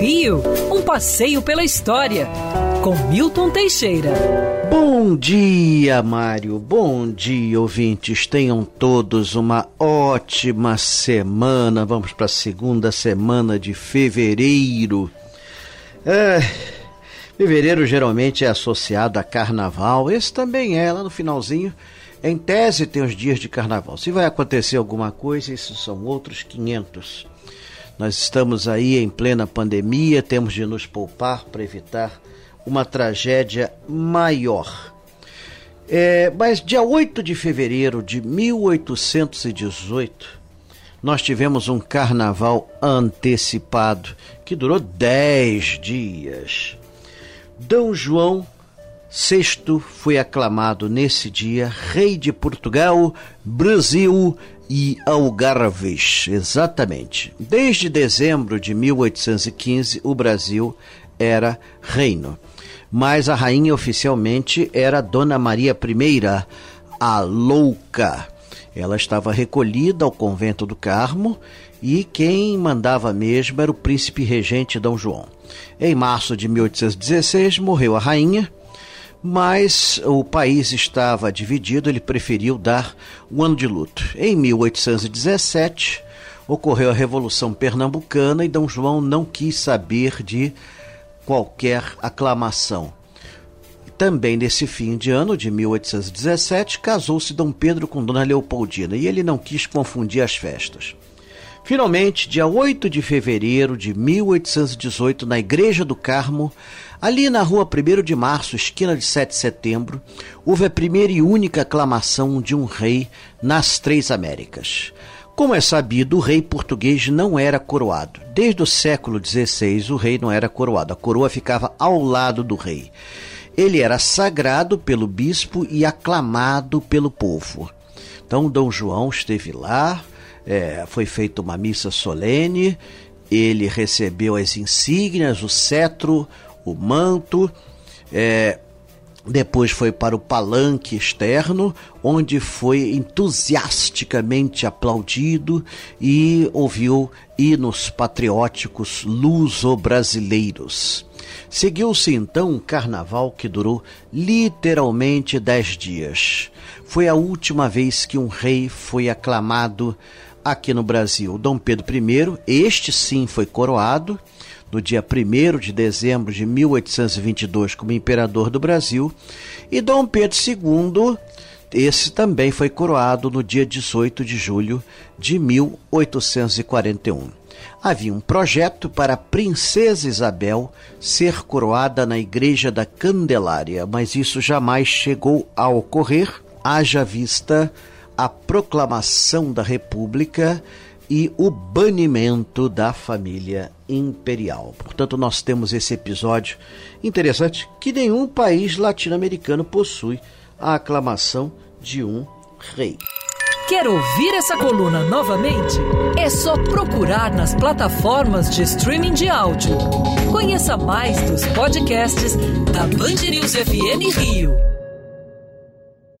Rio, um passeio pela história, com Milton Teixeira. Bom dia, Mário. Bom dia, ouvintes. Tenham todos uma ótima semana. Vamos para a segunda semana de fevereiro. É, fevereiro geralmente é associado a carnaval. Esse também é, lá no finalzinho. Em tese, tem os dias de carnaval. Se vai acontecer alguma coisa, isso são outros 500. Nós estamos aí em plena pandemia, temos de nos poupar para evitar uma tragédia maior. É, mas dia 8 de fevereiro de 1818, nós tivemos um carnaval antecipado que durou 10 dias. D. João VI foi aclamado nesse dia rei de Portugal, Brasil e Algarves, exatamente. Desde dezembro de 1815, o Brasil era reino. Mas a rainha oficialmente era Dona Maria I, a Louca. Ela estava recolhida ao convento do Carmo e quem mandava mesmo era o príncipe regente D. João. Em março de 1816 morreu a rainha mas o país estava dividido, ele preferiu dar um ano de luto. Em 1817, ocorreu a Revolução Pernambucana e D. João não quis saber de qualquer aclamação. Também nesse fim de ano de 1817, casou-se Dom Pedro com Dona Leopoldina e ele não quis confundir as festas. Finalmente, dia 8 de fevereiro de 1818, na Igreja do Carmo, ali na rua 1 de março, esquina de 7 de setembro, houve a primeira e única aclamação de um rei nas três Américas. Como é sabido, o rei português não era coroado. Desde o século XVI, o rei não era coroado. A coroa ficava ao lado do rei. Ele era sagrado pelo bispo e aclamado pelo povo. Então, Dom João esteve lá, é, foi feita uma missa solene, ele recebeu as insígnias, o cetro, o manto, é, depois foi para o palanque externo, onde foi entusiasticamente aplaudido e ouviu hinos patrióticos luso-brasileiros. Seguiu-se então um carnaval que durou literalmente dez dias. Foi a última vez que um rei foi aclamado aqui no Brasil. Dom Pedro I, este sim foi coroado no dia 1 de dezembro de 1822 como imperador do Brasil, e Dom Pedro II, esse também foi coroado no dia 18 de julho de 1841. Havia um projeto para a princesa Isabel ser coroada na igreja da Candelária, mas isso jamais chegou a ocorrer, haja vista a proclamação da República e o banimento da família imperial. Portanto, nós temos esse episódio interessante que nenhum país latino-americano possui a aclamação de um rei. Quer ouvir essa coluna novamente? É só procurar nas plataformas de streaming de áudio. Conheça mais dos podcasts da Band News FM Rio.